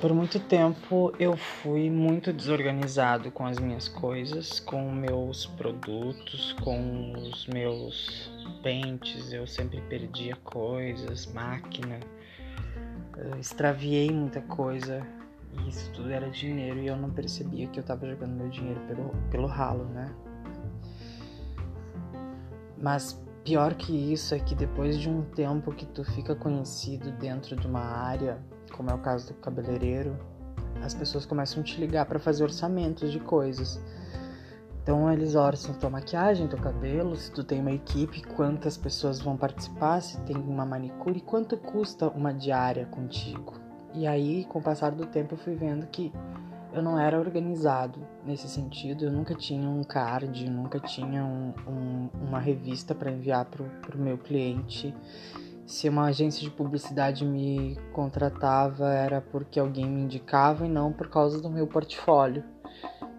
Por muito tempo eu fui muito desorganizado com as minhas coisas, com meus produtos, com os meus pentes. Eu sempre perdia coisas, máquina, eu extraviei muita coisa e isso tudo era dinheiro e eu não percebia que eu estava jogando meu dinheiro pelo, pelo ralo, né? Mas pior que isso é que depois de um tempo que tu fica conhecido dentro de uma área como é o caso do cabeleireiro, as pessoas começam a te ligar para fazer orçamentos de coisas. Então eles orçam tua maquiagem, teu cabelo, se tu tem uma equipe, quantas pessoas vão participar, se tem uma manicure, quanto custa uma diária contigo. E aí, com o passar do tempo, eu fui vendo que eu não era organizado nesse sentido. Eu nunca tinha um card, nunca tinha um, um, uma revista para enviar para o meu cliente se uma agência de publicidade me contratava era porque alguém me indicava e não por causa do meu portfólio.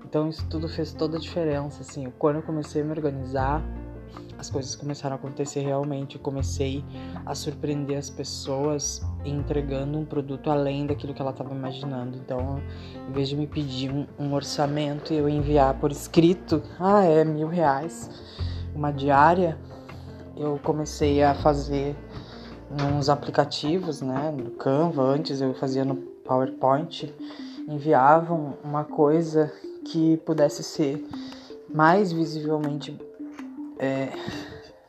Então isso tudo fez toda a diferença, assim. Quando eu comecei a me organizar, as coisas começaram a acontecer realmente. Eu comecei a surpreender as pessoas entregando um produto além daquilo que ela estava imaginando. Então, em vez de me pedir um, um orçamento e eu enviar por escrito, ah, é mil reais, uma diária, eu comecei a fazer nos aplicativos, né, no Canva, antes eu fazia no PowerPoint, enviavam uma coisa que pudesse ser mais visivelmente é,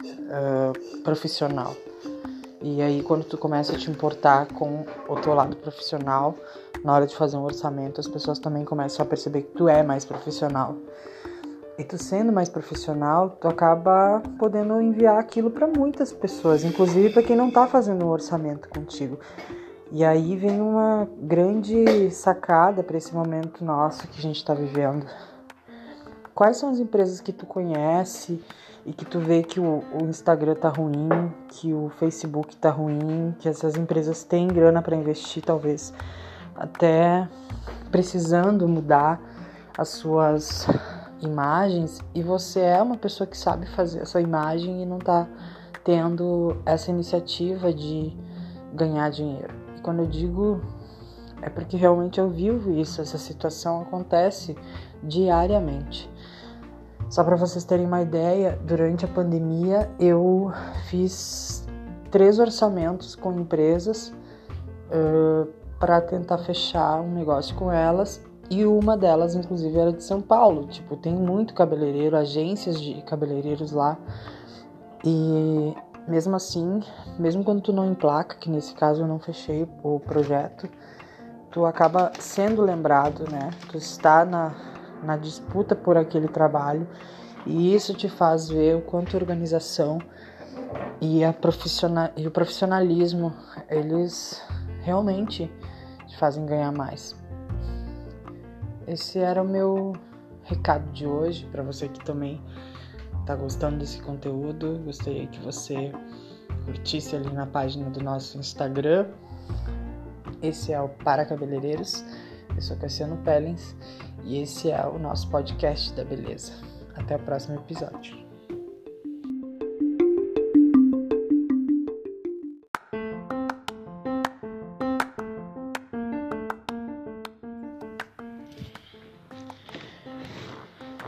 uh, profissional. E aí quando tu começa a te importar com o teu lado profissional, na hora de fazer um orçamento, as pessoas também começam a perceber que tu é mais profissional. E tu sendo mais profissional, tu acaba podendo enviar aquilo para muitas pessoas, inclusive para quem não tá fazendo um orçamento contigo. E aí vem uma grande sacada para esse momento nosso que a gente está vivendo. Quais são as empresas que tu conhece e que tu vê que o, o Instagram tá ruim, que o Facebook tá ruim, que essas empresas têm grana para investir, talvez até precisando mudar as suas imagens e você é uma pessoa que sabe fazer essa imagem e não está tendo essa iniciativa de ganhar dinheiro. E quando eu digo é porque realmente eu vivo isso, essa situação acontece diariamente. Só para vocês terem uma ideia, durante a pandemia eu fiz três orçamentos com empresas uh, para tentar fechar um negócio com elas e uma delas, inclusive, era de São Paulo. Tipo, tem muito cabeleireiro, agências de cabeleireiros lá. E mesmo assim, mesmo quando tu não emplaca, que nesse caso eu não fechei o projeto, tu acaba sendo lembrado, né? Tu está na, na disputa por aquele trabalho e isso te faz ver o quanto a organização e, a profissional, e o profissionalismo eles realmente te fazem ganhar mais. Esse era o meu recado de hoje para você que também está gostando desse conteúdo. Gostaria que você curtisse ali na página do nosso Instagram. Esse é o Para Cabeleireiros. Eu sou Cassiano Pellens e esse é o nosso podcast da beleza. Até o próximo episódio.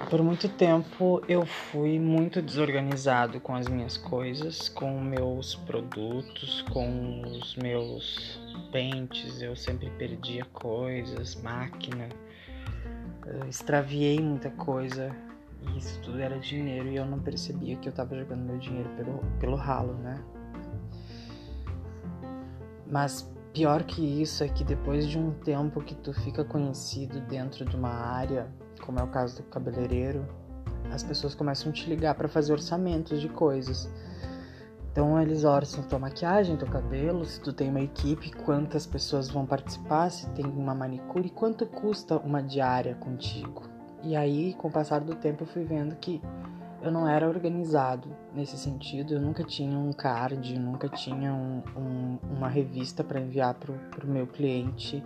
Por muito tempo eu fui muito desorganizado com as minhas coisas, com meus produtos, com os meus pentes. Eu sempre perdia coisas, máquina, eu extraviei muita coisa e isso tudo era dinheiro e eu não percebia que eu estava jogando meu dinheiro pelo, pelo ralo, né? Mas pior que isso é que depois de um tempo que tu fica conhecido dentro de uma área como é o caso do cabeleireiro, as pessoas começam a te ligar para fazer orçamentos de coisas. Então eles orçam tua maquiagem, teu cabelo, se tu tem uma equipe, quantas pessoas vão participar, se tem uma manicure, quanto custa uma diária contigo. E aí, com o passar do tempo, eu fui vendo que eu não era organizado nesse sentido, eu nunca tinha um card, nunca tinha um, um, uma revista para enviar para o meu cliente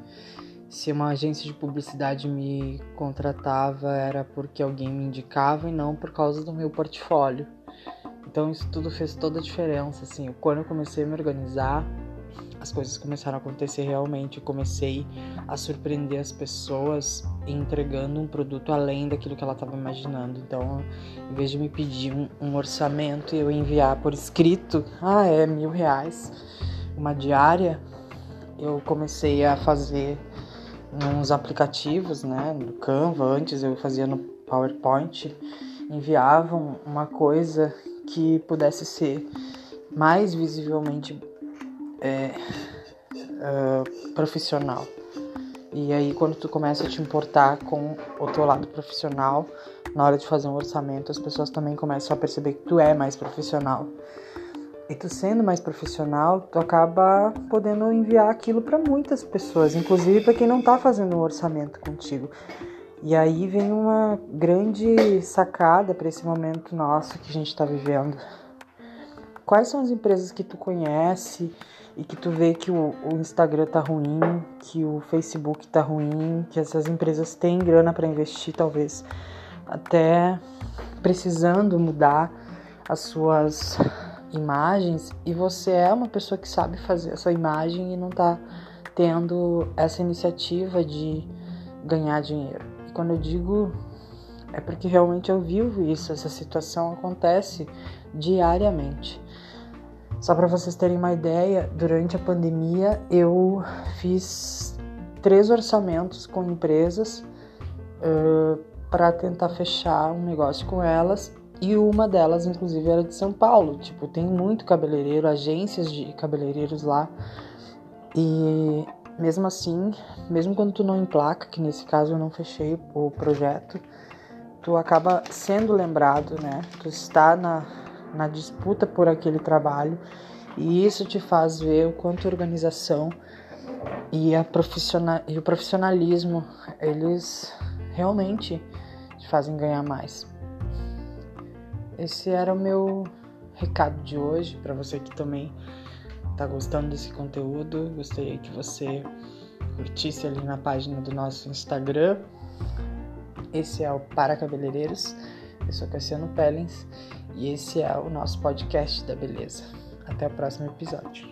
se uma agência de publicidade me contratava era porque alguém me indicava e não por causa do meu portfólio. Então isso tudo fez toda a diferença, assim. Quando eu comecei a me organizar, as coisas começaram a acontecer realmente. Eu comecei a surpreender as pessoas entregando um produto além daquilo que ela estava imaginando. Então, em vez de me pedir um, um orçamento e eu enviar por escrito, ah, é mil reais, uma diária, eu comecei a fazer uns aplicativos, né, no Canva. Antes eu fazia no PowerPoint, enviavam uma coisa que pudesse ser mais visivelmente é, uh, profissional. E aí quando tu começa a te importar com o teu lado profissional, na hora de fazer um orçamento, as pessoas também começam a perceber que tu é mais profissional. E tu sendo mais profissional, tu acaba podendo enviar aquilo para muitas pessoas, inclusive para quem não tá fazendo um orçamento contigo. E aí vem uma grande sacada para esse momento nosso que a gente está vivendo. Quais são as empresas que tu conhece e que tu vê que o, o Instagram tá ruim, que o Facebook tá ruim, que essas empresas têm grana para investir, talvez até precisando mudar as suas imagens e você é uma pessoa que sabe fazer essa imagem e não tá tendo essa iniciativa de ganhar dinheiro quando eu digo é porque realmente eu vivo isso, essa situação acontece diariamente. Só para vocês terem uma ideia, durante a pandemia eu fiz três orçamentos com empresas uh, para tentar fechar um negócio com elas e uma delas, inclusive, era de São Paulo. Tipo, tem muito cabeleireiro, agências de cabeleireiros lá. E mesmo assim, mesmo quando tu não emplaca, que nesse caso eu não fechei o projeto, tu acaba sendo lembrado, né? Tu está na, na disputa por aquele trabalho e isso te faz ver o quanto a organização e, a profissional, e o profissionalismo eles realmente te fazem ganhar mais. Esse era o meu recado de hoje para você que também tá gostando desse conteúdo, gostaria que você curtisse ali na página do nosso Instagram. Esse é o Para Cabeleireiros. Eu sou Cassiano Pellens e esse é o nosso podcast da beleza. Até o próximo episódio.